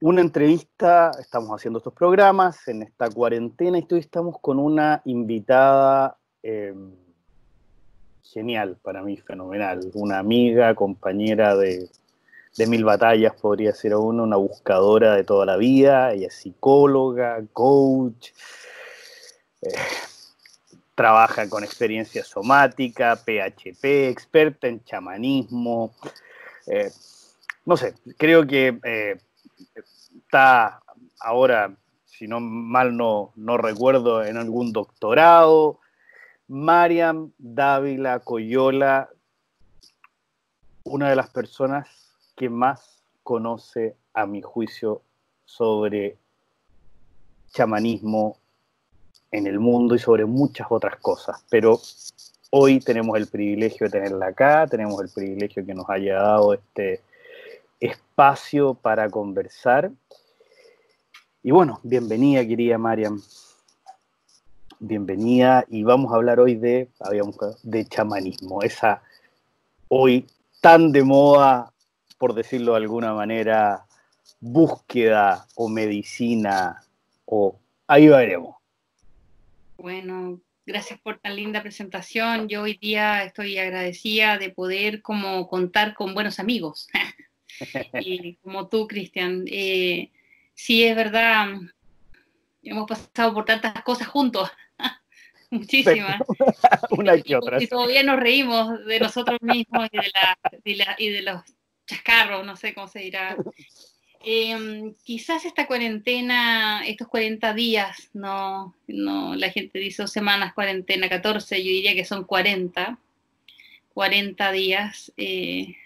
una entrevista, estamos haciendo estos programas en esta cuarentena y hoy estamos con una invitada em, genial para mí, fenomenal, una amiga, compañera de, mil batallas, podría ser uno, una buscadora de toda la vida, ella es psicóloga, coach, eh, trabaja con experiencia somática, PHP, experta en chamanismo. Eh, no sé, creo que eh, está ahora, si no mal no, no recuerdo, en algún doctorado. Mariam Dávila Coyola, una de las personas que más conoce, a mi juicio, sobre chamanismo en el mundo y sobre muchas otras cosas. Pero hoy tenemos el privilegio de tenerla acá, tenemos el privilegio que nos haya dado este espacio para conversar. Y bueno, bienvenida, querida Mariam. Bienvenida y vamos a hablar hoy de, habíamos, de chamanismo, esa hoy tan de moda, por decirlo de alguna manera, búsqueda o medicina o ahí veremos. Bueno, gracias por tan linda presentación. Yo hoy día estoy agradecida de poder como contar con buenos amigos. y como tú, Cristian. Eh, sí, es verdad, hemos pasado por tantas cosas juntos. Muchísimas. Una y otra. Y todavía nos reímos de nosotros mismos y de, y de los chascarros, no sé cómo se dirá. Em, quizás esta cuarentena, estos 40 días, no, no, la gente dice dos semanas, cuarentena, 14, yo diría que son 40, 40 días, eh,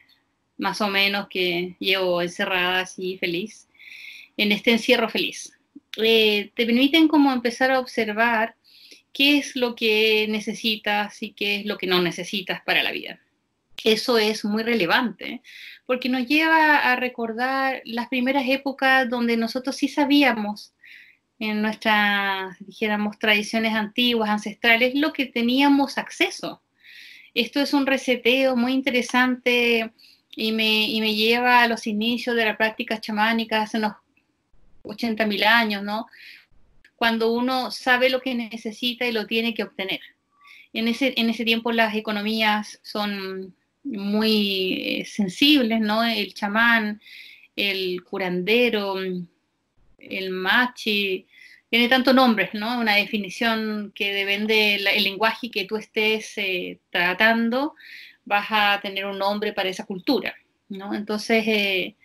más o menos que llevo encerrada así feliz, en este encierro feliz. Eh, te permiten como empezar a observar qué es lo que necesitas y qué es lo que no necesitas para la vida. Eso es muy relevante porque nos lleva a recordar las primeras épocas donde nosotros sí sabíamos en nuestras, dijéramos, tradiciones antiguas, ancestrales, lo que teníamos acceso. Esto es un reseteo muy interesante y me, y me lleva a los inicios de la práctica chamánica hace unos 80.000 años, ¿no? Cuando uno sabe lo que necesita y lo tiene que obtener. En ese, en ese tiempo las economías son muy eh, sensibles, ¿no? El chamán, el curandero, el machi, tiene tantos nombres, ¿no? Una definición que depende del lenguaje que tú estés eh, tratando, vas a tener un nombre para esa cultura, ¿no? Entonces, eh,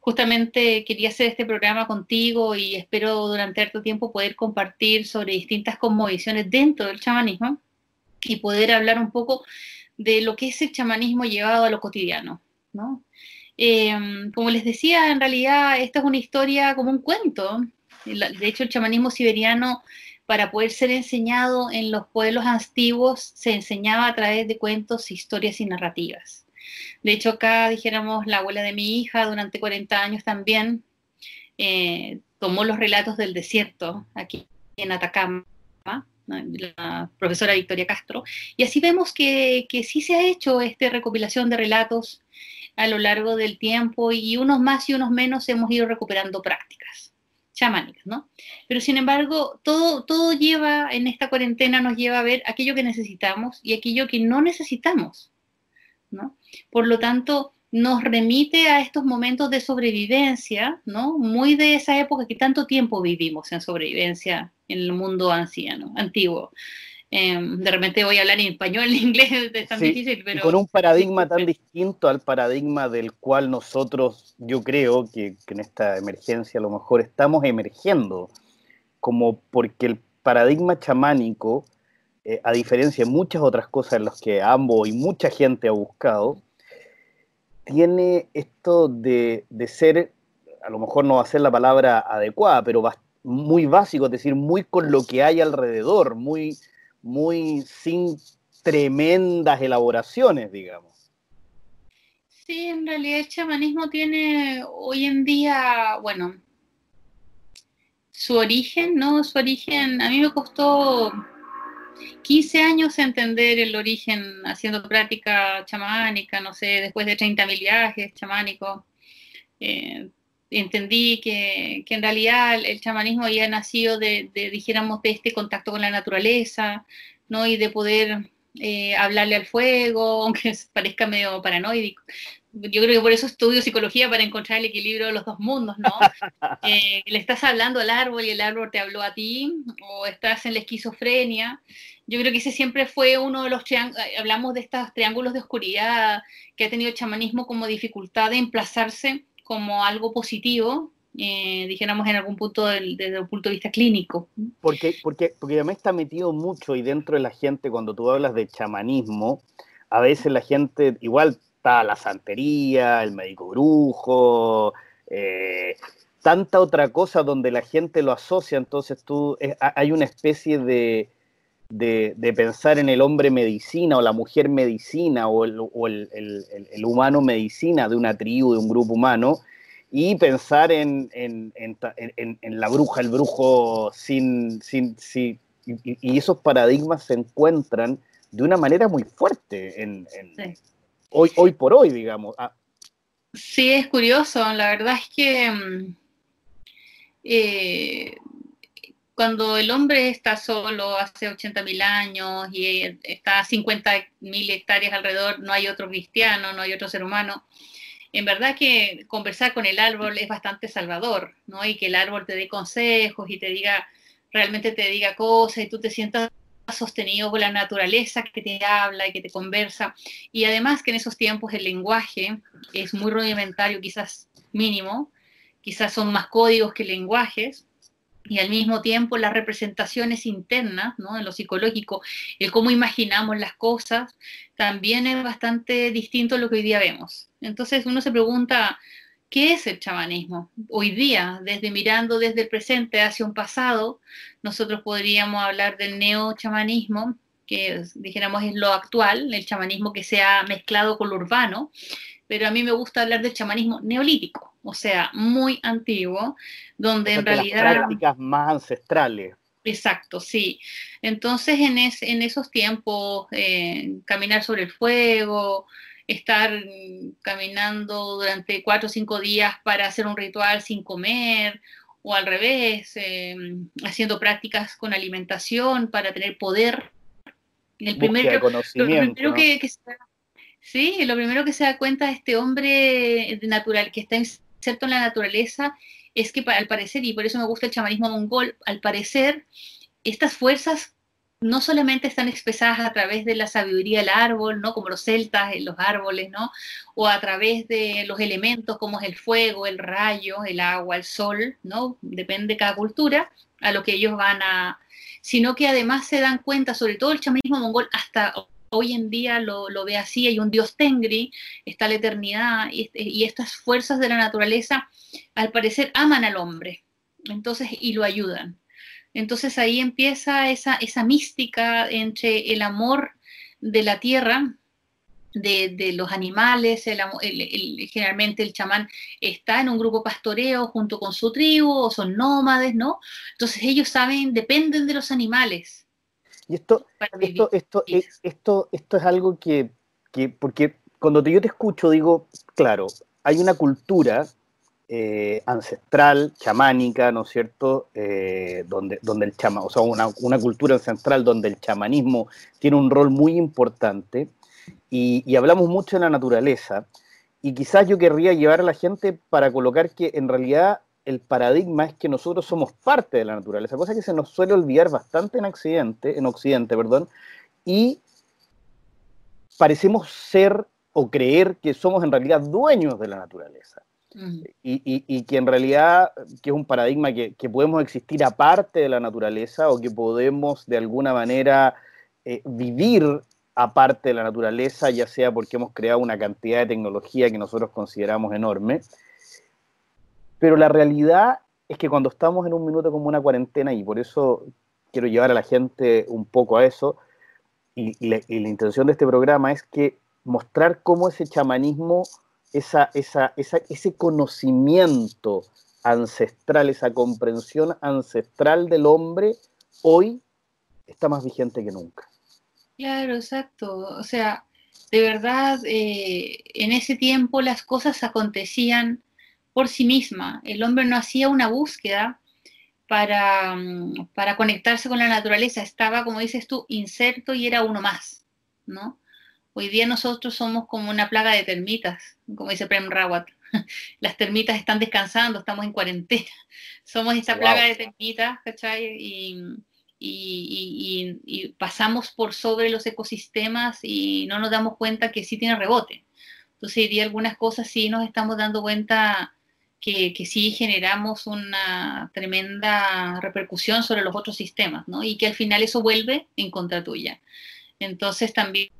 justamente quería hacer este programa contigo y espero durante harto tiempo poder compartir sobre distintas cosmovisiones dentro del chamanismo y poder hablar un poco de lo que es el chamanismo llevado a lo cotidiano, ¿no? Eh, como les decía, en realidad esta es una historia como un cuento. De hecho, el chamanismo siberiano para poder ser enseñado en los pueblos antiguos, se enseñaba a través de cuentos, historias y narrativas. De hecho, acá dijéramos, la abuela de mi hija durante 40 años también eh, tomó los relatos del desierto aquí en Atacama, la profesora Victoria Castro, y así vemos que, que sí se ha hecho esta recopilación de relatos a lo largo del tiempo y unos más y unos menos hemos ido recuperando prácticas chamánicas, ¿no? Pero sin embargo, todo, todo lleva, en esta cuarentena nos lleva a ver aquello que necesitamos y aquello que no necesitamos, ¿no? Por lo tanto, nos remite a estos momentos de sobrevivencia, ¿no? Muy de esa época que tanto tiempo vivimos en sobrevivencia en el mundo anciano, antiguo. Em, de repente voy a hablar en español, en inglés es tan difícil, pero... con un paradigma tan distinto al paradigma del cual nosotros, yo creo que, en esta emergencia a lo mejor estamos emergiendo, como porque el paradigma chamánico, eh, a diferencia de muchas otras cosas en las que ambos y mucha gente ha buscado, tiene esto de, de ser, a lo mejor no va a ser la palabra adecuada, pero muy básico, es decir, muy con lo que hay alrededor, muy muy sin tremendas elaboraciones, digamos. Sí, en realidad el chamanismo tiene hoy en día, bueno, su origen, ¿no? Su origen, a mí me costó 15 años entender el origen haciendo práctica chamánica, no sé, después de 30.000 viajes chamánicos. Eh, entendí que, en realidad el chamanismo había nacido de, dijéramos, de este contacto con la naturaleza, ¿no? Y de poder eh, hablarle al fuego, aunque parezca medio paranoico. Yo creo que por eso estudio psicología para encontrar el equilibrio de los dos mundos, ¿no? Eh, le estás hablando al árbol y el árbol te habló a ti, o estás en la esquizofrenia. Yo creo que ese siempre fue uno de los triángulos, eh, hablamos de estos triángulos de oscuridad que ha tenido el chamanismo como dificultad de emplazarse como algo positivo, eh, dijéramos en algún punto desde el punto de vista clínico. Porque, porque, porque está metido mucho y dentro de la gente, cuando tú hablas de chamanismo, a veces la gente, igual está la santería, el médico brujo, eh, tanta otra cosa donde la gente lo asocia, entonces tú, hay una especie de, de, pensar en el hombre medicina o la mujer medicina o, el, humano medicina de una tribu, de un grupo humano, y pensar en, la bruja, el brujo, sin, sin, y, esos paradigmas se encuentran de una manera muy fuerte en, hoy, hoy por hoy, digamos. Ah. Sí, es curioso, la verdad es que... Mm, eh, cuando el hombre está solo hace 80.000 años y está a 50.000 hectáreas alrededor, no hay otro cristiano, no hay otro ser humano, en verdad que conversar con el árbol es bastante salvador, ¿no? Y que el árbol te dé consejos y te diga, realmente te diga cosas y tú te sientas sostenido por la naturaleza que te habla y que te conversa. Y además que en esos tiempos el lenguaje es muy rudimentario, quizás mínimo, quizás son más códigos que lenguajes, y al mismo tiempo las representaciones internas, ¿no? en lo psicológico, el cómo imaginamos las cosas, también es bastante distinto a lo que hoy día vemos. Entonces uno se pregunta, ¿qué es el chamanismo? Hoy día, desde mirando desde el presente hacia un pasado, nosotros podríamos hablar del neo-chamanismo, que dijéramos es lo actual, el chamanismo que se ha mezclado con lo urbano, pero a mí me gusta hablar del chamanismo neolítico, o sea, muy antiguo, donde en realidad... Las prácticas más ancestrales. Exacto, sí. Entonces, en, en esos tiempos, eh, caminar sobre el fuego, estar caminando durante cuatro o cinco días para hacer un ritual sin comer, o al revés, eh, haciendo prácticas con alimentación para tener poder. El primer, conocimiento, que, Sí, lo primero que se da cuenta este hombre natural que está inserto en la naturaleza es que al parecer, y por eso me gusta el chamanismo mongol, al parecer estas fuerzas no solamente están expresadas a través de la sabiduría del árbol, ¿no? Como los celtas en los árboles, ¿no? O a través de los elementos como es el fuego, el rayo, el agua, el sol, ¿no? Depende de cada cultura, a lo que ellos van a... Sino que además se dan cuenta, sobre todo el chamanismo mongol, hasta hoy en día lo, ve así, hay un dios Tengri, está la eternidad y, estas fuerzas de la naturaleza al parecer aman al hombre, entonces y lo ayudan. Entonces ahí empieza esa, esa mística entre el amor de la tierra, de, los animales, generalmente el chamán está en un grupo pastoreo junto con su tribu o son nómades, ¿no? Entonces ellos saben, dependen de los animales, y esto, esto, esto, es, esto, esto es algo que, porque cuando yo te escucho digo, claro, hay una cultura eh, ancestral, chamánica, ¿no es cierto? Eh, donde, donde el chama, o sea, una, una, cultura ancestral donde el chamanismo tiene un rol muy importante y, y, hablamos mucho de la naturaleza. Y quizás yo querría llevar a la gente para colocar que en realidad el paradigma es que nosotros somos parte de la naturaleza, cosa que se nos suele olvidar bastante en Occidente, en Occidente, perdón, y parecemos ser o creer que somos en realidad dueños de la naturaleza. y, que en realidad que es un paradigma que, podemos existir aparte de la naturaleza o que podemos de alguna manera eh, vivir aparte de la naturaleza, ya sea porque hemos creado una cantidad de tecnología que nosotros consideramos enorme, pero la realidad es que cuando estamos en un minuto como una cuarentena, y por eso quiero llevar a la gente un poco a eso, y, la, intención de este programa es que mostrar cómo ese chamanismo, esa, esa, ese conocimiento ancestral, esa comprensión ancestral del hombre, hoy está más vigente que nunca. Claro, exacto. O sea, de verdad, eh, en ese tiempo las cosas acontecían por sí misma. El hombre no hacía una búsqueda para, para conectarse con la naturaleza, estaba, como dices tú, inserto y era uno más, ¿no? Hoy día nosotros somos como una plaga de termitas, como dice Prem Rawat. Las termitas están descansando, estamos en cuarentena. Somos esta plaga de termitas, ¿cachai? Y, y, pasamos por sobre los ecosistemas y no nos damos cuenta que sí tiene rebote. Entonces, hoy día algunas cosas sí nos estamos dando cuenta que, que, sí generamos una tremenda repercusión sobre los otros sistemas, ¿no? Y que al final eso vuelve en contra tuya. Entonces, también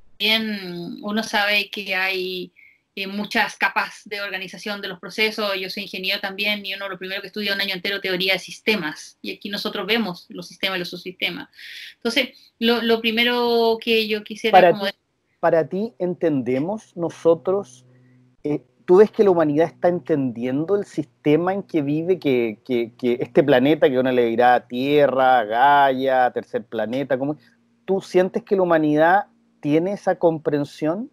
uno sabe que hay eh, muchas capas de organización de los procesos. Yo soy ingeniero también y uno lo primero que estudia un año entero teoría de sistemas. Y aquí nosotros vemos los sistemas y los subsistemas. Entonces, lo, primero que yo quisiera... Para, ti, para ti, entendemos nosotros, eh, tú ves que la humanidad está entendiendo el sistema en que vive, que, este planeta que uno le dirá Tierra, Gaia, tercer planeta. ¿tú sientes que la humanidad tiene esa comprensión?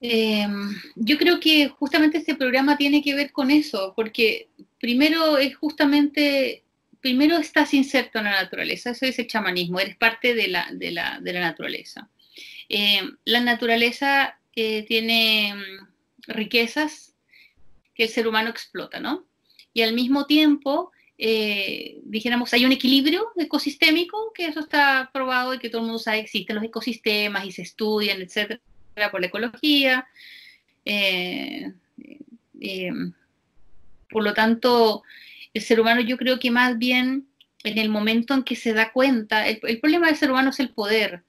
Em, yo creo que justamente este programa tiene que ver con eso, porque primero es justamente, primero estás inserto en la naturaleza, eso es el chamanismo, eres parte de la, de la, de la naturaleza. Em, la naturaleza eh, tiene riquezas que el ser humano explota, ¿no? Y al mismo tiempo eh, dijéramos, hay un equilibrio ecosistémico, que eso está probado y que todo el mundo sabe que existen los ecosistemas y se estudian, etcétera, por la ecología. Eh, eh, por lo tanto, el ser humano yo creo que más bien en el momento en que se da cuenta, el, problema del ser humano es el poder.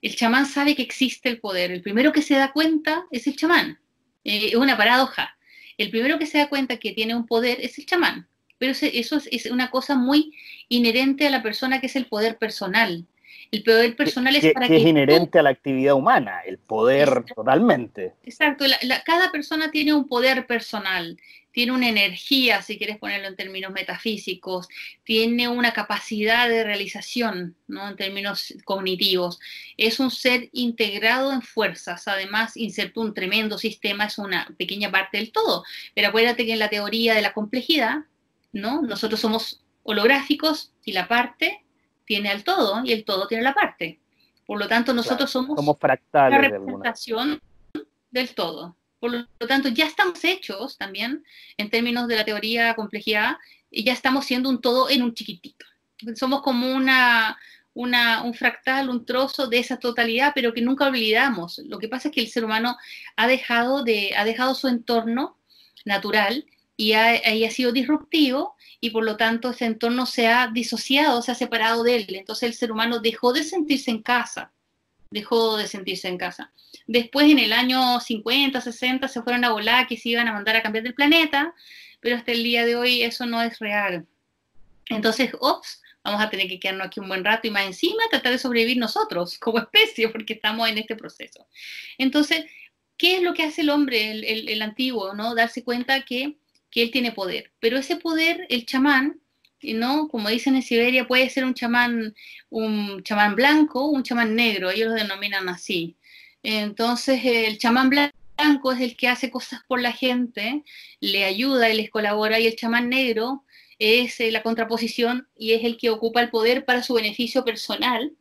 El chamán sabe que existe el poder. El primero que se da cuenta es el chamán. Es una paradoja. El primero que se da cuenta que tiene un poder es el chamán pero eso es una cosa muy inherente a la persona que es el poder personal. El poder personal es para que... es inherente a la actividad humana, el poder totalmente. Exacto, cada persona tiene un poder personal, tiene una energía, si quieres ponerlo en términos metafísicos, tiene una capacidad de realización, ¿no? En términos cognitivos. Es un ser integrado en fuerzas, además, inserto un tremendo sistema, es una pequeña parte del todo. Pero acuérdate que en la teoría de la complejidad, ¿no? Nosotros somos holográficos y la parte tiene al todo y el todo tiene la parte. Por lo tanto, nosotros somos la representación del todo. Por lo tanto, ya estamos hechos también en términos de la teoría complejidad y ya estamos siendo un todo en un chiquitito. Somos como una, un fractal, un trozo de esa totalidad, pero que nunca olvidamos. Lo que pasa es que el ser humano ha dejado, de, ha dejado su entorno natural y ha, ha, sido disruptivo y por lo tanto ese entorno se ha disociado, se ha separado de él. Entonces el ser humano dejó de sentirse en casa, dejó de sentirse en casa. Después en el año 50, 60 se fueron a volar que se iban a mandar a cambiar del planeta, pero hasta el día de hoy eso no es real. Entonces, ops, vamos a tener que quedarnos aquí un buen rato y más encima tratar de sobrevivir nosotros como especie porque estamos en este proceso. Entonces, ¿qué es lo que hace el hombre, el, el, el antiguo? ¿no? Darse cuenta que que él tiene poder. Pero ese poder, el chamán, ¿no? Como dicen en Siberia, puede ser un chamán, un chamán blanco, un chamán negro, ellos lo denominan así. Entonces, el chamán blanco es el que hace cosas por la gente, le ayuda y les colabora, y el chamán negro es eh, la contraposición y es el que ocupa el poder para su beneficio personal,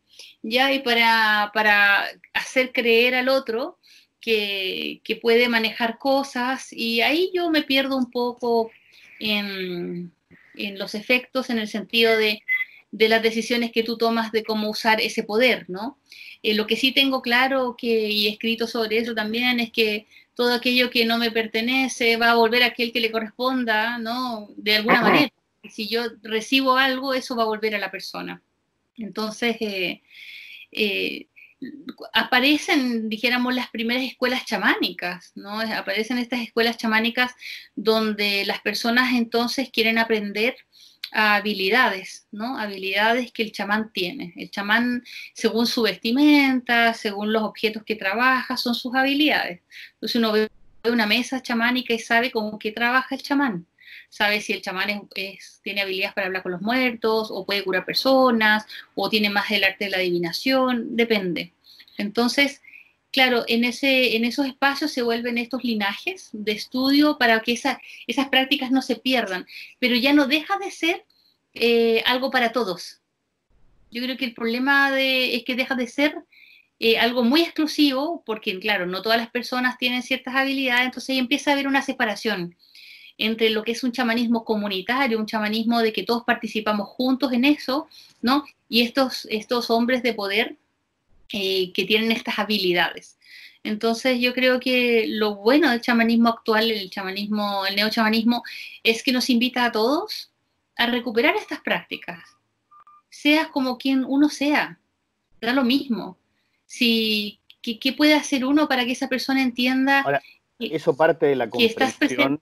ya, y para, para hacer creer al otro que, puede manejar cosas y ahí yo me pierdo un poco en, los efectos en el sentido de, las decisiones que tú tomas de cómo usar ese poder, ¿no? Eh, lo que sí tengo claro que, y escrito sobre eso también es que todo aquello que no me pertenece va a volver a aquel que le corresponda, ¿no? De alguna manera. Si yo recibo algo, eso va a volver a la persona. Entonces, eh, eh, aparecen, dijéramos, las primeras escuelas chamánicas, ¿no? Aparecen estas escuelas chamánicas donde las personas entonces quieren aprender habilidades, ¿no? Habilidades que el chamán tiene. El chamán, según su vestimenta, según los objetos que trabaja, son sus habilidades. Entonces uno ve una mesa chamánica y sabe con qué trabaja el chamán. Sabe si el chamán tiene habilidades para hablar con los muertos, o puede curar personas, o tiene más el arte de la adivinación, depende. Entonces, claro, en, ese, en esos espacios se vuelven estos linajes de estudio para que esas prácticas no se pierdan, pero ya no deja de ser eh, algo para todos. Yo creo que el problema es que deja de ser eh, algo muy exclusivo, porque claro, no todas las personas tienen ciertas habilidades, entonces empieza a haber una separación entre lo que es un chamanismo comunitario, un chamanismo de que todos participamos juntos en eso, ¿no? Y estos, estos hombres de poder eh, que tienen estas habilidades. Entonces yo creo que lo bueno del chamanismo actual, el chamanismo, el neochamanismo, es que nos invita a todos a recuperar estas prácticas. Seas como quien uno sea, da lo mismo. Si, ¿qué, puede hacer uno para que esa persona entienda? eso parte de la comprensión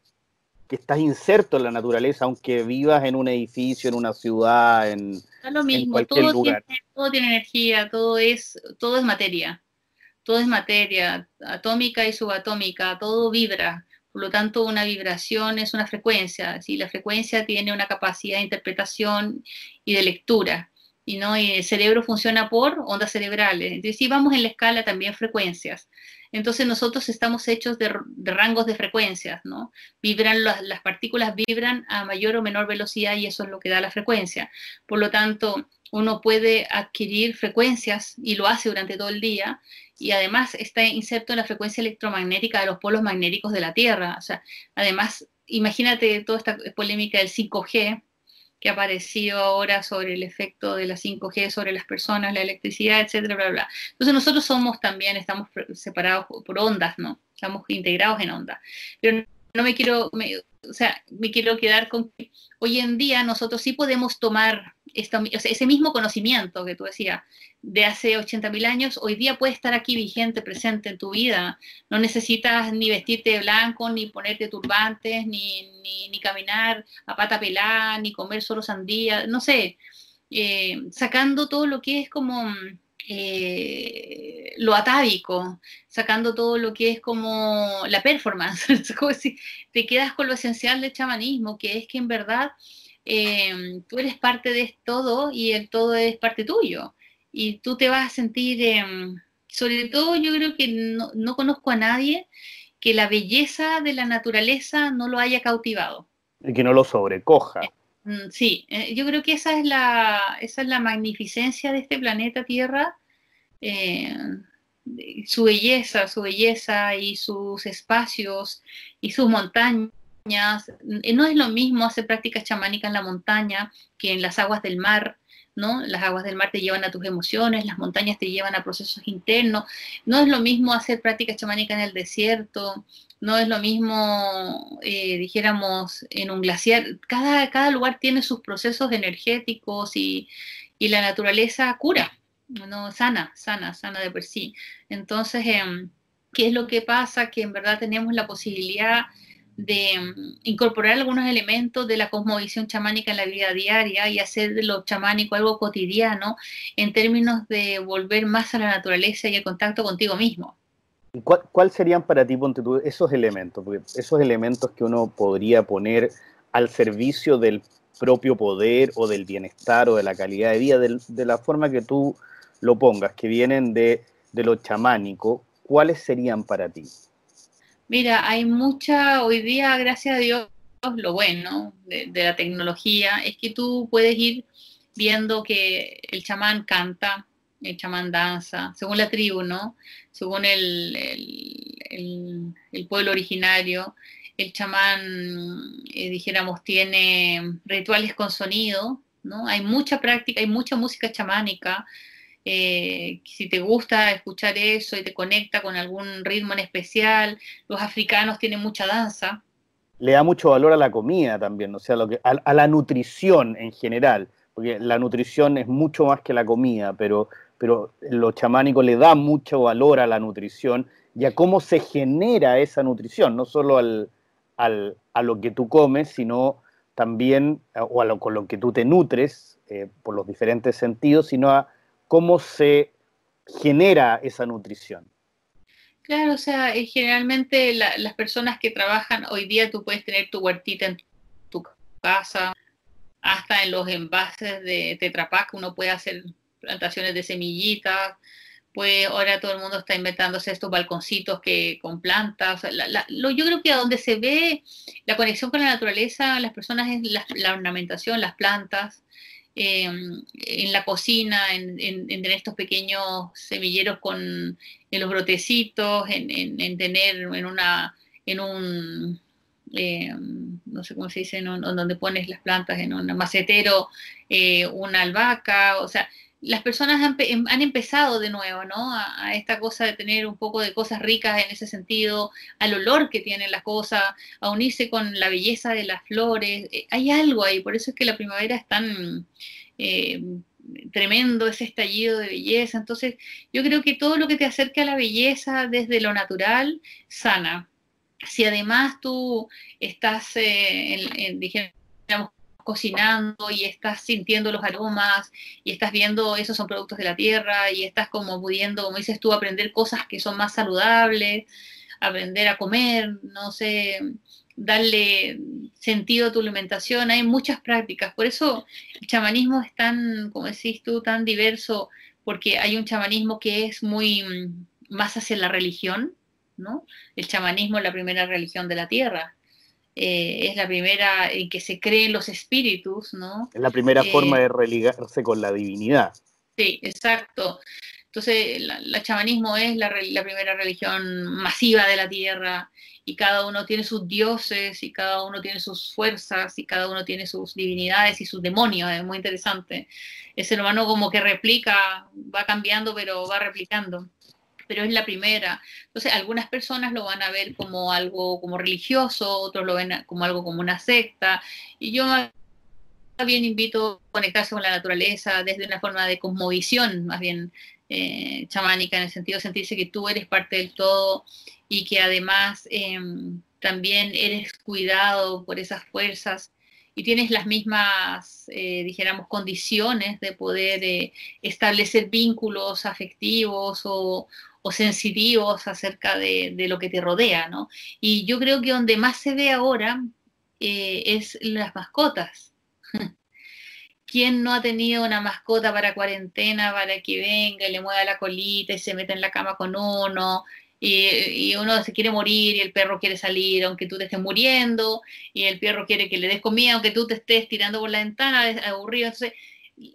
que estás inserto en la naturaleza, aunque vivas en un edificio, en una ciudad, en, lo mismo, cualquier todo lugar. Tiene, todo tiene energía, todo es, todo es materia, todo es materia, atómica y subatómica, todo vibra. Por lo tanto, una vibración es una frecuencia. ¿sí? La frecuencia tiene una capacidad de interpretación y de lectura. Y, ¿no? y el cerebro funciona por ondas cerebrales. Entonces, si vamos en la escala, también frecuencias. Entonces nosotros estamos hechos de, rangos de frecuencias, ¿no? Vibran las, partículas vibran a mayor o menor velocidad y eso es lo que da la frecuencia. Por lo tanto, uno puede adquirir frecuencias y lo hace durante todo el día y además está inserto en la frecuencia electromagnética de los polos magnéticos de la Tierra. O sea, además, imagínate toda esta polémica del 5G, que ha aparecido ahora sobre el efecto de la 5G sobre las personas, la electricidad, etcétera, bla, bla. Entonces nosotros somos también, estamos separados por ondas, ¿no? Estamos integrados en ondas. Pero no me quiero, o sea, me quiero quedar con que hoy en día nosotros sí podemos tomar ese mismo conocimiento que tú decías de hace 80.000 años, hoy día puede estar aquí vigente, presente en tu vida. No necesitas ni vestirte de blanco, ni ponerte turbantes, ni, ni, caminar a pata pelada, ni comer solo sandía, no sé, eh, sacando todo lo que es como eh, lo atávico, sacando todo lo que es como la performance, como si te quedas con lo esencial del chamanismo, que es que en verdad Em, tú eres parte de todo y el todo es parte tuyo. Y tú te vas a sentir, em, sobre todo yo creo que no, conozco a nadie que la belleza de la naturaleza no lo haya cautivado. Y que no lo sobrecoja. Mm, sí, eh, yo creo que esa es la, esa es la magnificencia de este planeta Tierra, eh, su belleza, su belleza y sus espacios y sus montañas eh, no es lo mismo hacer prácticas chamánicas en la montaña que en las aguas del mar, ¿no? Las aguas del mar te llevan a tus emociones, las montañas te llevan a procesos internos. No es lo mismo hacer prácticas chamánicas en el desierto, no es lo mismo, eh, dijéramos, en un glaciar. Cada, cada lugar tiene sus procesos energéticos y, la naturaleza cura, ¿no? Sana, sana, sana de por sí. Entonces, em, ¿qué es lo que pasa? Que en verdad tenemos la posibilidad de mm, incorporar algunos elementos de la cosmovisión chamánica en la vida diaria y hacer de lo chamánico algo cotidiano en términos de volver más a la naturaleza y el contacto contigo mismo. ¿Cuál, serían para ti, ponte esos elementos? Porque esos elementos que uno podría poner al servicio del propio poder o del bienestar o de la calidad de vida, de, la forma que tú lo pongas, que vienen de, de lo chamánico, ¿cuáles serían para ti? Mira, hay mucha, hoy día, gracias a Dios, lo bueno de, la tecnología es que tú puedes ir viendo que el chamán canta, el chamán danza, según la tribu, ¿no? Según el, pueblo originario, el chamán, eh, dijéramos, tiene rituales con sonido, ¿no? Hay mucha práctica, hay mucha música chamánica, eh, si te gusta escuchar eso y te conecta con algún ritmo en especial, los africanos tienen mucha danza. Le da mucho valor a la comida también, o sea, a, la nutrición en general, porque la nutrición es mucho más que la comida, pero, pero lo chamánico le da mucho valor a la nutrición y a cómo se genera esa nutrición, no solo al, a lo que tú comes, sino también, o a lo, con lo que tú te nutres, eh, por los diferentes sentidos, sino a cómo se genera esa nutrición. Claro, o sea, generalmente las personas que trabajan hoy día, tú puedes tener tu huertita en tu casa, hasta en los envases de Tetra Pak uno puede hacer plantaciones de semillitas, pues ahora todo el mundo está inventándose estos balconcitos que con plantas. yo creo que a donde se ve la conexión con la naturaleza, las personas es la, ornamentación, las plantas, em, en la cocina, en, tener estos pequeños semilleros con en los brotecitos, en, tener en una en un em, no sé cómo se dice, en donde pones las plantas en un macetero, eh, una albahaca, o sea, las personas em, han, empezado de nuevo, ¿no? A, esta cosa de tener un poco de cosas ricas en ese sentido, al olor que tienen las cosas, a unirse con la belleza de las flores. Eh, hay algo ahí, por eso es que la primavera es tan eh, tremendo, ese estallido de belleza. Entonces, yo creo que todo lo que te acerque a la belleza desde lo natural, sana. Si además tú estás, eh, en, digamos, cocinando y estás sintiendo los aromas y estás viendo esos son productos de la tierra y estás como pudiendo, como dices tú, aprender cosas que son más saludables, aprender a comer, no sé, darle sentido a tu alimentación. Hay muchas prácticas. Por eso el chamanismo es tan, como decís tú, tan diverso, porque hay un chamanismo que es muy mm, más hacia la religión, ¿no? El chamanismo es la primera religión de la tierra eh, es la primera en que se creen los espíritus, ¿no? Es la primera forma eh, de religarse con la divinidad. Sí, exacto. Entonces, el chamanismo es la, primera religión masiva de la tierra y cada uno tiene sus dioses y cada uno tiene sus fuerzas y cada uno tiene sus divinidades y sus demonios. Es muy interesante. El ser humano como que replica, va cambiando, pero va replicando pero es la primera. Entonces, algunas personas lo van a ver como algo como religioso, otros lo ven como algo como una secta, y yo bien invito a conectarse con la naturaleza desde una forma de cosmovisión, más bien eh, chamánica, en el sentido de sentirse que tú eres parte del todo y que además em, también eres cuidado por esas fuerzas y tienes las mismas, eh, dijéramos, condiciones de poder eh, establecer vínculos afectivos o, o sensitivos acerca de, lo que te rodea, ¿no? Y yo creo que donde más se ve ahora eh, es las mascotas. ¿Quién no ha tenido una mascota para cuarentena, para que venga y le mueva la colita y se meta en la cama con uno? Y, uno se quiere morir y el perro quiere salir aunque tú te estés muriendo y el perro quiere que le des comida aunque tú te estés tirando por la ventana aburrido.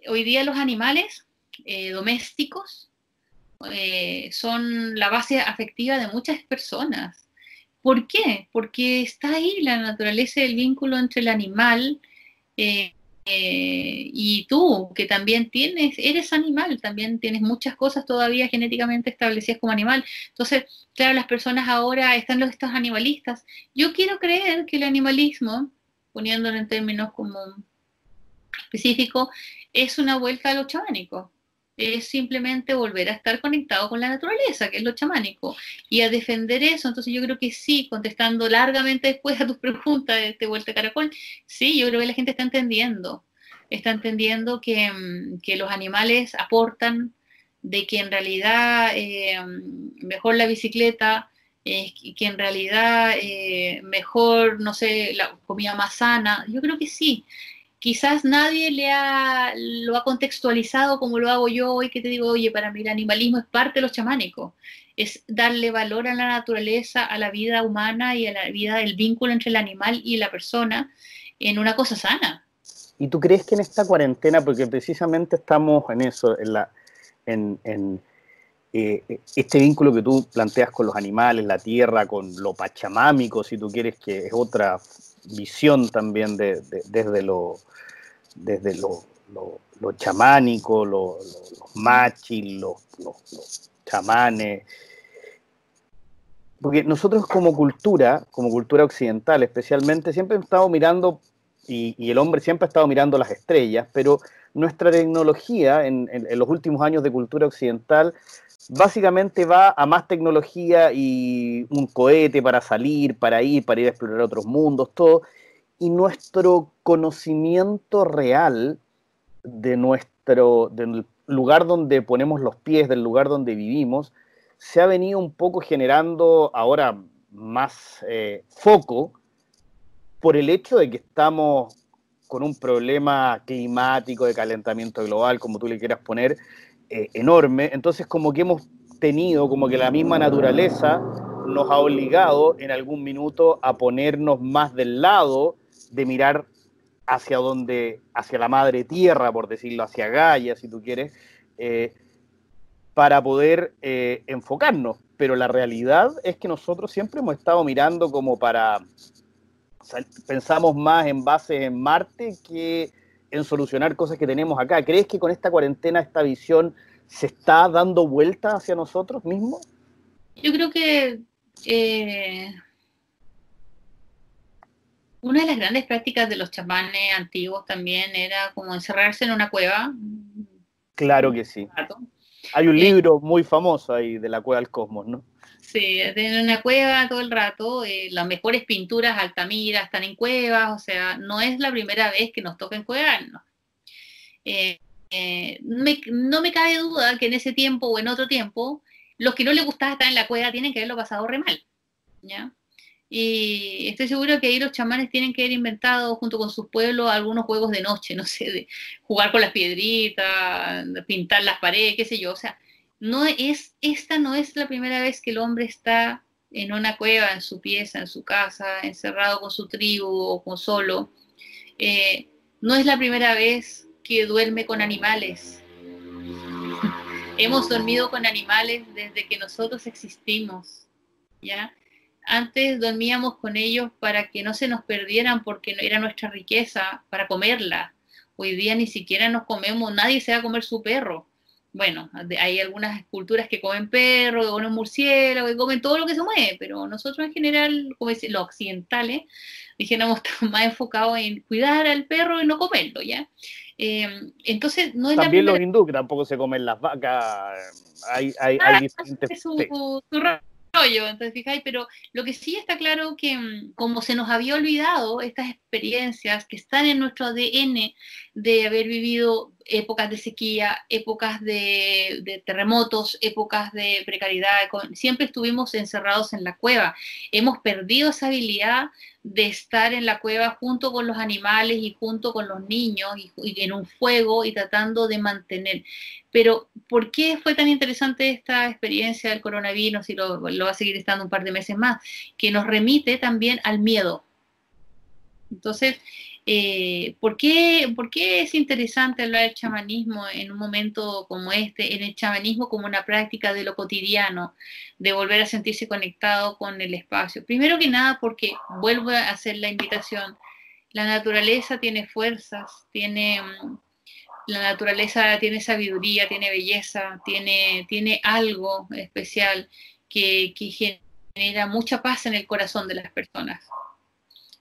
Hoy día los animales eh, domésticos eh, son la base afectiva de muchas personas. ¿Por qué? Porque está ahí la naturaleza del vínculo entre el animal eh, eh, y tú, que también tienes, eres animal, también tienes muchas cosas todavía genéticamente establecidas como animal. Entonces, claro, las personas ahora están los estos animalistas. Yo quiero creer que el animalismo, poniéndolo en términos como específicos, es una vuelta a lo chamánico es simplemente volver a estar conectado con la naturaleza, que es lo chamánico, y a defender eso. Entonces yo creo que sí, contestando largamente después a tus preguntas de este vuelta caracol, sí, yo creo que la gente está entendiendo, está entendiendo que, mm, los animales aportan, de que en realidad eh, mejor la bicicleta, que en realidad eh, mejor, no sé, la comida más sana, yo creo que sí quizás nadie le ha, lo ha contextualizado como lo hago yo hoy, que te digo, oye, para mí el animalismo es parte de lo chamánico, es darle valor a la naturaleza, a la vida humana y a la vida, el vínculo entre el animal y la persona en una cosa sana. ¿Y tú crees que en esta cuarentena, porque precisamente estamos en eso, en, la, en, en eh, este vínculo que tú planteas con los animales, la tierra, con lo pachamámico, si tú quieres, que es otra visión también de, desde lo, desde lo, lo, chamánico, los machis, los, chamanes. Porque nosotros como cultura, como cultura occidental especialmente, siempre hemos estado mirando, y, el hombre siempre ha estado mirando las estrellas, pero nuestra tecnología en, los últimos años de cultura occidental básicamente va a más tecnología y un cohete para salir, para ir, para ir a explorar otros mundos, todo. Y nuestro conocimiento real de nuestro, del lugar donde ponemos los pies, del lugar donde vivimos, se ha venido un poco generando ahora más eh, foco por el hecho de que estamos con un problema climático de calentamiento global, como tú le quieras poner, eh, enorme, entonces como que hemos tenido, como que la misma naturaleza nos ha obligado en algún minuto a ponernos más del lado de mirar hacia donde, hacia la madre tierra, por decirlo, hacia Gaia, si tú quieres, eh, para poder eh, enfocarnos. Pero la realidad es que nosotros siempre hemos estado mirando como para, pensamos más en bases en Marte que en solucionar cosas que tenemos acá. ¿Crees que con esta cuarentena esta visión se está dando vuelta hacia nosotros mismos? Yo creo que eh, una de las grandes prácticas de los chamanes antiguos también era como encerrarse en una cueva. Claro que sí. Hay un eh, libro muy famoso ahí de la cueva del cosmos, ¿no? Sí, en una cueva todo el rato. Eh, las mejores pinturas Altamira están en cuevas, o sea, no es la primera vez que nos toca encuevarnos. Eh, eh, no me cabe duda que en ese tiempo o en otro tiempo, los que no les gustaba estar en la cueva tienen que haberlo pasado re mal. ¿ya? Y estoy seguro que ahí los chamanes tienen que haber inventado junto con sus pueblos algunos juegos de noche, no sé, de jugar con las piedritas, pintar las paredes, qué sé yo. O sea, no es, esta no es la primera vez que el hombre está en una cueva, en su pieza, en su casa, encerrado con su tribu o con solo. Eh, no es la primera vez que duerme con animales. Hemos dormido con animales desde que nosotros existimos, ¿ya? Antes dormíamos con ellos para que no se nos perdieran porque era nuestra riqueza para comerla. Hoy día ni siquiera nos comemos, nadie se va a comer su perro bueno, hay algunas culturas que comen perro, que comen murciélago, que comen todo lo que se mueve, pero nosotros en general, como dicen los occidentales, dijéramos, estamos más enfocados en cuidar al perro y no comerlo, ¿ya? Em, entonces, no es También los hindúes que tampoco se comen las vacas, hay, hay, ah, diferentes... entonces fijáis, pero lo que sí está claro que mm, como se nos había olvidado estas experiencias que están en nuestro ADN de haber vivido épocas de sequía, épocas de, terremotos, épocas de precariedad, siempre estuvimos encerrados en la cueva. Hemos perdido esa habilidad de estar en la cueva junto con los animales y junto con los niños y, en un fuego y tratando de mantener. Pero, ¿por qué fue tan interesante esta experiencia del coronavirus y lo, va a seguir estando un par de meses más? Que nos remite también al miedo. Entonces, eh, ¿por, qué, es interesante hablar del chamanismo en un momento como este, en el chamanismo como una práctica de lo cotidiano, de volver a sentirse conectado con el espacio? Primero que nada porque vuelvo a hacer la invitación, la naturaleza tiene fuerzas, tiene... Mm, la naturaleza tiene sabiduría, tiene belleza, tiene, tiene algo especial que, que genera mucha paz en el corazón de las personas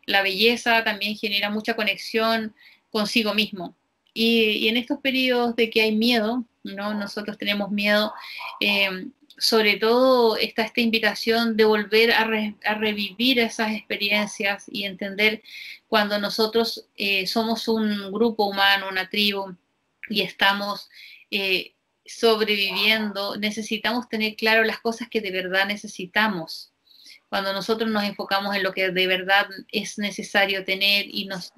la belleza también genera mucha conexión consigo mismo. Y, en estos periodos de que hay miedo, ¿no? Nosotros tenemos miedo, eh, sobre todo está esta invitación de volver a, revivir esas experiencias y entender cuando nosotros eh, somos un grupo humano, una tribu, y estamos eh, sobreviviendo, necesitamos tener claro las cosas que de verdad necesitamos cuando nosotros nos enfocamos en lo que de verdad es necesario tener y nos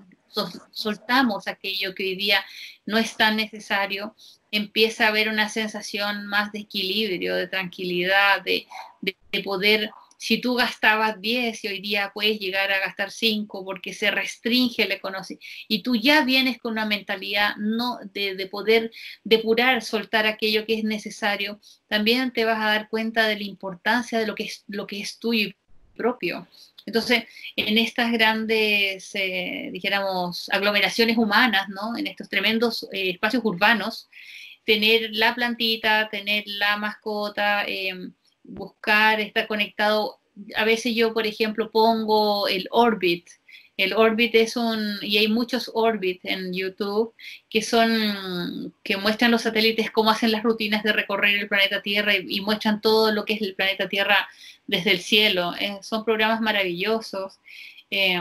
soltamos aquello que hoy día no es tan necesario, empieza a haber una sensación más de equilibrio, de tranquilidad, de, de poder si tú gastabas 10 y hoy día puedes llegar a gastar 5 porque se restringe el economía y tú ya vienes con una mentalidad no de, poder depurar, soltar aquello que es necesario, también te vas a dar cuenta de la importancia de lo que es, lo que es tuyo propio. Entonces, en estas grandes, eh, dijéramos, aglomeraciones humanas, ¿no? en estos tremendos eh, espacios urbanos, tener la plantita, tener la mascota, eh, buscar, estar conectado. A veces yo, por ejemplo, pongo el Orbit. El Orbit es un, y hay muchos Orbit en YouTube que son, que muestran los satélites cómo hacen las rutinas de recorrer el planeta Tierra y, muestran todo lo que es el planeta Tierra desde el cielo. Eh, son programas maravillosos. Eh,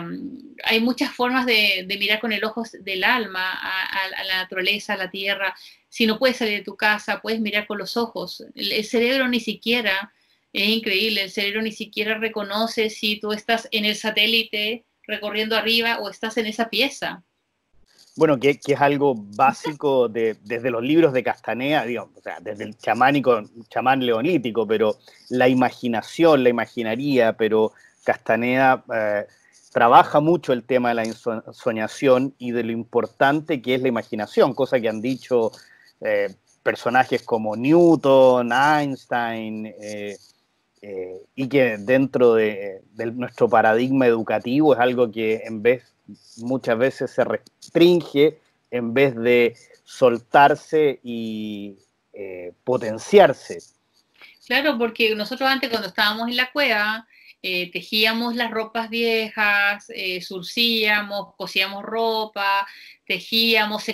hay muchas formas de, mirar con el ojo del alma a, la naturaleza, a la tierra. Si no puedes salir de tu casa, puedes mirar con los ojos. el cerebro ni siquiera es increíble, el cerebro ni siquiera reconoce si tú estás en el satélite recorriendo arriba o estás en esa pieza. bueno, que, es algo básico desde los libros de Castanea, digamos, o sea, desde el chamánico, chamán leonítico, pero la imaginación, la imaginaría, pero Castaneda eh, trabaja mucho el tema de la soñación y de lo importante que es la imaginación, cosa que han dicho eh, personajes como Newton, Einstein, eh, y que dentro de, nuestro paradigma educativo es algo que en vez muchas veces se restringe en vez de soltarse y potenciarse. Claro, porque nosotros antes cuando estábamos en la cueva, eh, tejíamos las ropas viejas, eh, surcíamos, cosíamos ropa, tejíamos,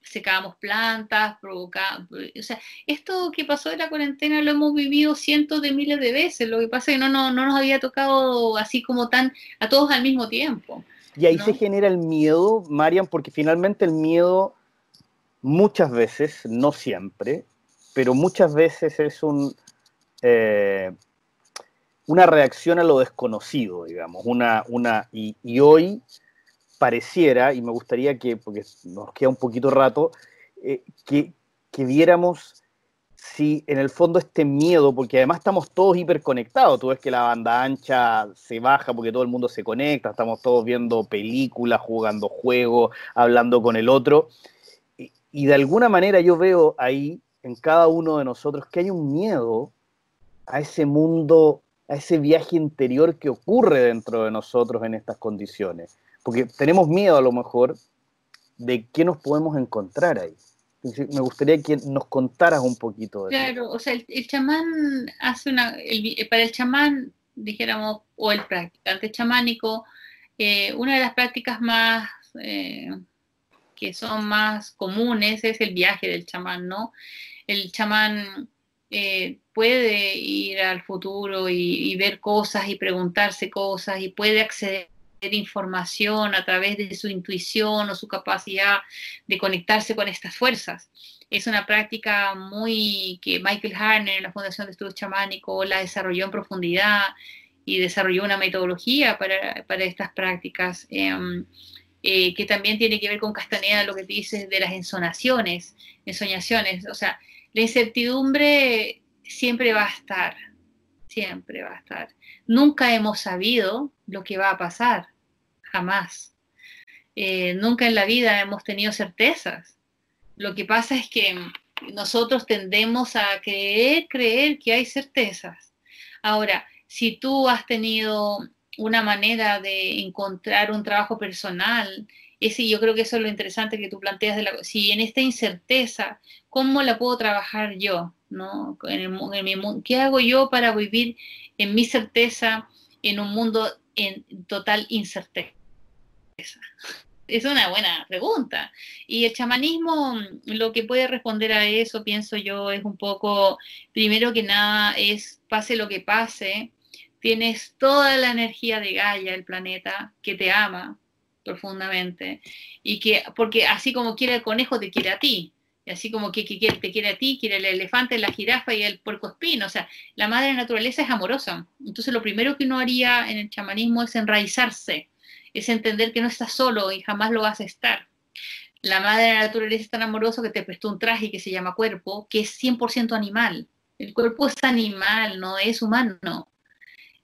secábamos plantas, provocábamos, o sea, esto que pasó en la cuarentena lo hemos vivido cientos de miles de veces, lo que pasa es que no, no, no nos había tocado así como tan a todos al mismo tiempo. Y ahí se genera el miedo, Marian, porque finalmente el miedo muchas veces, no siempre, pero muchas veces es un... Eh, una reacción a lo desconocido, digamos, una, una, y, hoy pareciera, y me gustaría que, porque nos queda un poquito rato, eh, que, que, viéramos si en el fondo este miedo, porque además estamos todos hiperconectados, tú ves que la banda ancha se baja porque todo el mundo se conecta, estamos todos viendo películas, jugando juegos, hablando con el otro, y, y de alguna manera yo veo ahí en cada uno de nosotros que hay un miedo a ese mundo a ese viaje interior que ocurre dentro de nosotros en estas condiciones. Porque tenemos miedo a lo mejor de qué nos podemos encontrar ahí. me gustaría que nos contaras un poquito de Claro, o sea, el, chamán hace una, para el chamán, dijéramos, o el practicante chamánico, eh, una de las prácticas más, eh, que son más comunes es el viaje del chamán, ¿no? El chamán eh, puede ir al futuro y, ver cosas y preguntarse cosas y puede acceder a información a través de su intuición o su capacidad de conectarse con estas fuerzas. Es una práctica muy que Michael Harner en la Fundación de Estudios Chamánicos la desarrolló en profundidad y desarrolló una metodología para, para estas prácticas. Em, eh, que también tiene que ver con Castaneda, lo que dices de las ensonaciones, ensoñaciones, o sea, la incertidumbre siempre va a estar, siempre va a estar. Nunca hemos sabido lo que va a pasar, jamás. Eh, nunca en la vida hemos tenido certezas. Lo que pasa es que nosotros tendemos a creer, creer que hay certezas. Ahora, si tú has tenido una manera de encontrar un trabajo personal ese, yo creo que eso es lo interesante que tú planteas, de la, si en esta incerteza, ¿cómo la puedo trabajar yo? ¿no? En, mi, ¿Qué hago yo para vivir en mi certeza en un mundo en total incerteza? Es una buena pregunta. Y el chamanismo lo que puede responder a eso, pienso yo, es un poco, primero que nada, es pase lo que pase, tienes toda la energía de Gaia, el planeta, que te ama, profundamente. Y que, porque así como quiere el conejo, te quiere a ti. Y así como que, que, te quiere a ti, quiere el elefante, la jirafa y el puerco espino. O sea, la madre naturaleza es amorosa. Entonces, lo primero que uno haría en el chamanismo es enraizarse, es entender que no estás solo y jamás lo vas a estar. La madre naturaleza es tan amorosa que te prestó un traje que se llama cuerpo, que es 100% animal. El cuerpo es animal, no es humano.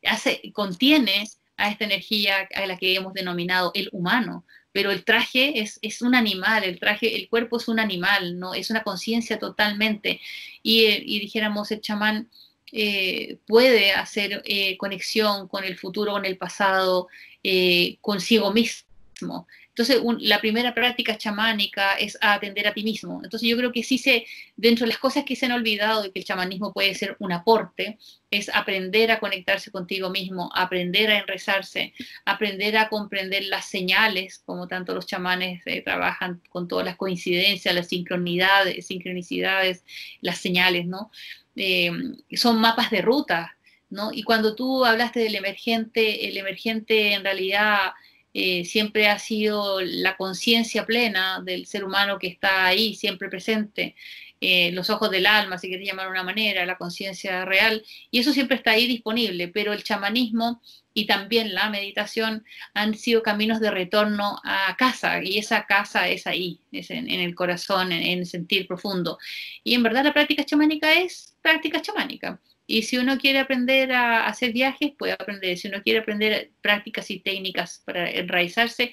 Hace, contiene a esta energía a la que hemos denominado el humano. Pero el traje es, es un animal, el traje, el cuerpo es un animal, ¿no? Es una conciencia totalmente. Y, y, dijéramos, el chamán eh, puede hacer eh, conexión con el futuro, con el pasado, eh, consigo mismo. Entonces, la primera práctica chamánica es atender a ti mismo. Entonces, yo creo que sí se, dentro de las cosas que se han olvidado de que el chamanismo puede ser un aporte, es aprender a conectarse contigo mismo, aprender a enrezarse, aprender a comprender las señales, como tanto los chamanes eh, trabajan con todas las coincidencias, las sincronidades, sincronicidades, las señales, ¿no? Eh, son mapas de ruta, ¿no? Y cuando tú hablaste del emergente, el emergente en realidad eh, siempre ha sido la conciencia plena del ser humano que está ahí, siempre presente, eh, los ojos del alma, si quieres llamar de una manera, la conciencia real, y eso siempre está ahí disponible, pero el chamanismo y también la meditación han sido caminos de retorno a casa y esa casa es ahí, es en, el corazón, en, el sentir profundo. Y en verdad la práctica chamánica es práctica chamánica. Y si uno quiere aprender a hacer viajes, puede aprender. Si uno quiere aprender prácticas y técnicas para enraizarse,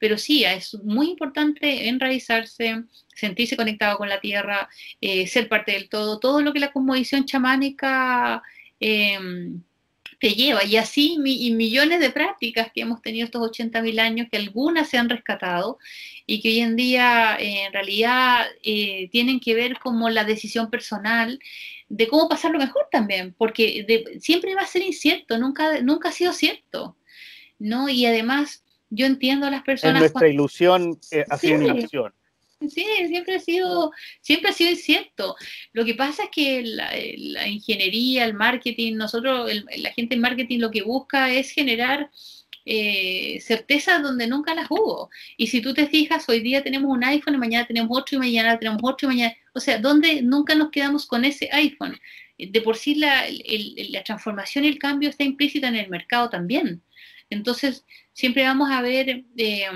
pero sí, es muy importante enraizarse, sentirse conectado con la tierra, eh, ser parte del todo, todo lo que la cosmovisión chamánica em, te lleva. Y así y millones de prácticas que hemos tenido estos 80.000 años, que algunas se han rescatado y que hoy en día en realidad eh, tienen que ver como la decisión personal de cómo pasarlo mejor también, porque siempre va a ser incierto, nunca, nunca ha sido cierto. ¿no? Y además yo entiendo a las personas. nuestra ilusión eh, ha sido una ilusión. Sí, siempre ha sido, siempre ha sido incierto. Lo que pasa es que la, ingeniería, el marketing, nosotros, la gente en marketing lo que busca es generar eh, certezas donde nunca las hubo. Y si tú te fijas, hoy día tenemos un iPhone y mañana tenemos otro y mañana tenemos otro y mañana, o sea, donde nunca nos quedamos con ese iPhone. De por sí la, la transformación y el cambio está implícita en el mercado también. Entonces, siempre vamos a ver, eh,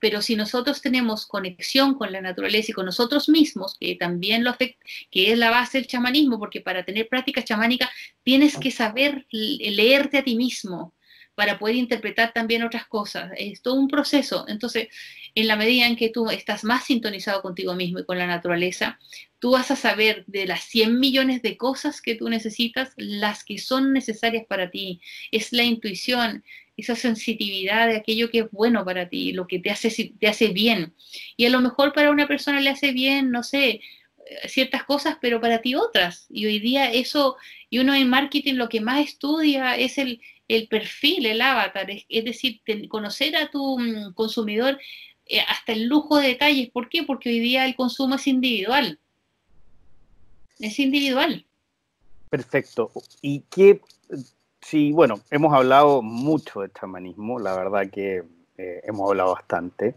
pero si nosotros tenemos conexión con la naturaleza y con nosotros mismos, que también lo afecta, que es la base del chamanismo, porque para tener práctica chamánica tienes que saber leerte a ti mismo para poder interpretar también otras cosas. Es todo un proceso. Entonces, en la medida en que tú estás más sintonizado contigo mismo y con la naturaleza, tú vas a saber de las 100 millones de cosas que tú necesitas, las que son necesarias para ti. Es la intuición, esa sensitividad de aquello que es bueno para ti, lo que te hace, te hace bien. Y a lo mejor para una persona le hace bien, no sé, eh, ciertas cosas, pero para ti otras. Y hoy día eso, y uno en marketing lo que más estudia es el, perfil, el avatar, es, decir, conocer a tu mm, consumidor eh, hasta el lujo de detalles. ¿Por qué? Porque hoy día el consumo es individual. Es individual. Perfecto. ¿Y qué Sí, bueno, hemos hablado mucho de chamanismo, la verdad que eh, hemos hablado bastante.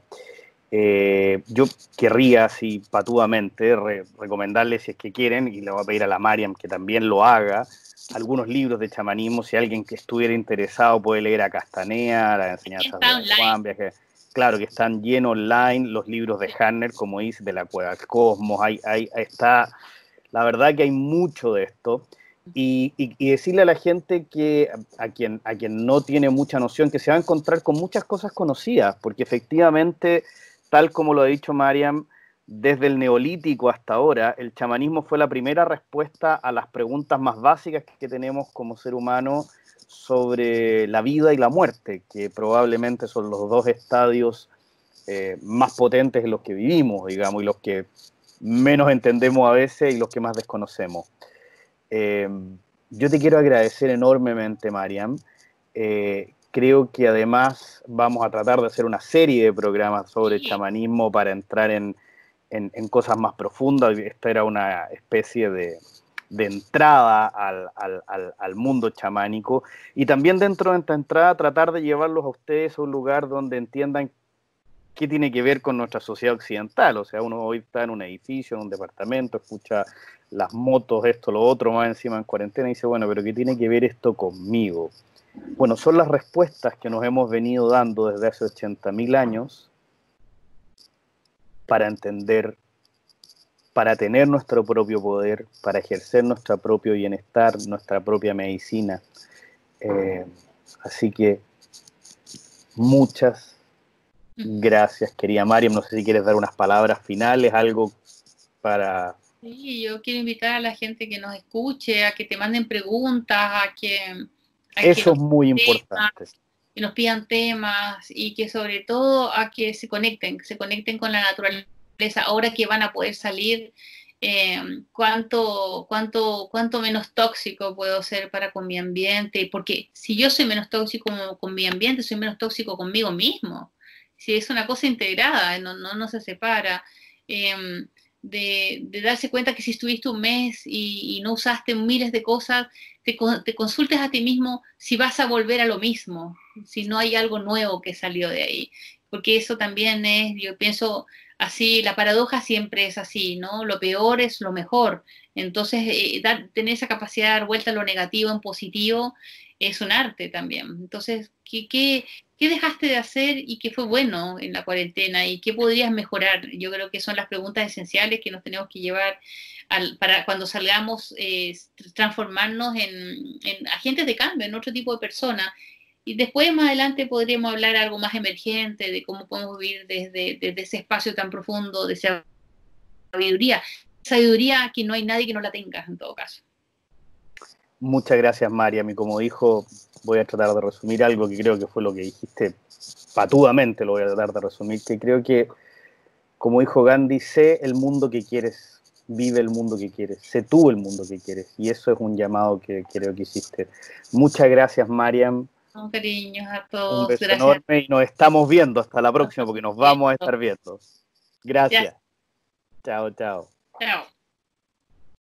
Eh, yo querría, así patudamente, recomendarles, si es que quieren, y le voy a pedir a la Mariam que también lo haga, algunos libros de chamanismo. Si alguien que estuviera interesado puede leer a Castanea, la enseñanza de Juan, viaje. Claro que están llenos online los libros de Hanner, como dice, de la Cueva del Cosmos. Hay, hay, está, la verdad que hay mucho de esto. Y, decirle a la gente que a quien, a quien no tiene mucha noción, que se va a encontrar con muchas cosas conocidas, porque efectivamente, tal como lo ha dicho Mariam, desde el neolítico hasta ahora, el chamanismo fue la primera respuesta a las preguntas más básicas que tenemos como ser humano sobre la vida y la muerte, que probablemente son los dos estadios eh, más potentes en los que vivimos, digamos, y los que menos entendemos a veces y los que más desconocemos. Eh, yo te quiero agradecer enormemente, Mariam. Eh, creo que además vamos a tratar de hacer una serie de programas sobre chamanismo para entrar en, cosas más profundas. Esta era una especie de, entrada al, mundo chamánico. Y también dentro de esta entrada tratar de llevarlos a ustedes a un lugar donde entiendan qué tiene que ver con nuestra sociedad occidental. O sea, uno hoy está en un edificio, en un departamento, escucha las motos, esto, lo otro, más encima en cuarentena, y dice, bueno, pero ¿qué tiene que ver esto conmigo? Bueno, son las respuestas que nos hemos venido dando desde hace 80.000 años para entender, para tener nuestro propio poder, para ejercer nuestro propio bienestar, nuestra propia medicina. Eh, así que muchas gracias, querida Mariam. No sé si quieres dar unas palabras finales, algo para Sí, yo quiero invitar a la gente que nos escuche, a que te manden preguntas, a que... Eso es muy importante. Que nos pidan temas y que sobre todo a que se conecten, que se conecten con la naturaleza, ahora que van a poder salir, eh, cuánto, cuánto, cuánto menos tóxico puedo ser para con mi ambiente, porque si yo soy menos tóxico con mi ambiente, soy menos tóxico conmigo mismo. Si es una cosa integrada, no, no, no se separa. Eh, de, darse cuenta que si estuviste un mes y, no usaste miles de cosas, te, consultes a ti mismo si vas a volver a lo mismo, si no hay algo nuevo que salió de ahí. Porque eso también es, yo pienso así, la paradoja siempre es así, ¿no? Lo peor es lo mejor. Entonces, eh, tener esa capacidad de dar vuelta a lo negativo en positivo es un arte también. Entonces, ¿qué, qué, qué dejaste de hacer y qué fue bueno en la cuarentena y qué podrías mejorar? Yo creo que son las preguntas esenciales que nos tenemos que llevar para cuando salgamos, eh, transformarnos en, en, agentes de cambio, en otro tipo de personas. Y después, más adelante, podríamos hablar algo más emergente de cómo podemos vivir desde, ese espacio tan profundo de sabiduría. Sabiduría que no hay nadie que no la tenga, en todo caso. Muchas gracias, Mariam. Y como dijo, voy a tratar de resumir algo que creo que fue lo que dijiste patudamente, lo voy a tratar de resumir, que creo que, como dijo Gandhi, sé el mundo que quieres, vive el mundo que quieres, sé tú el mundo que quieres. Y eso es un llamado que creo que hiciste. Muchas gracias, Mariam. Un cariños a todos. Un beso enorme y nos estamos viendo hasta la próxima porque nos vamos a estar viendo. Gracias. Chao, chao. Chao.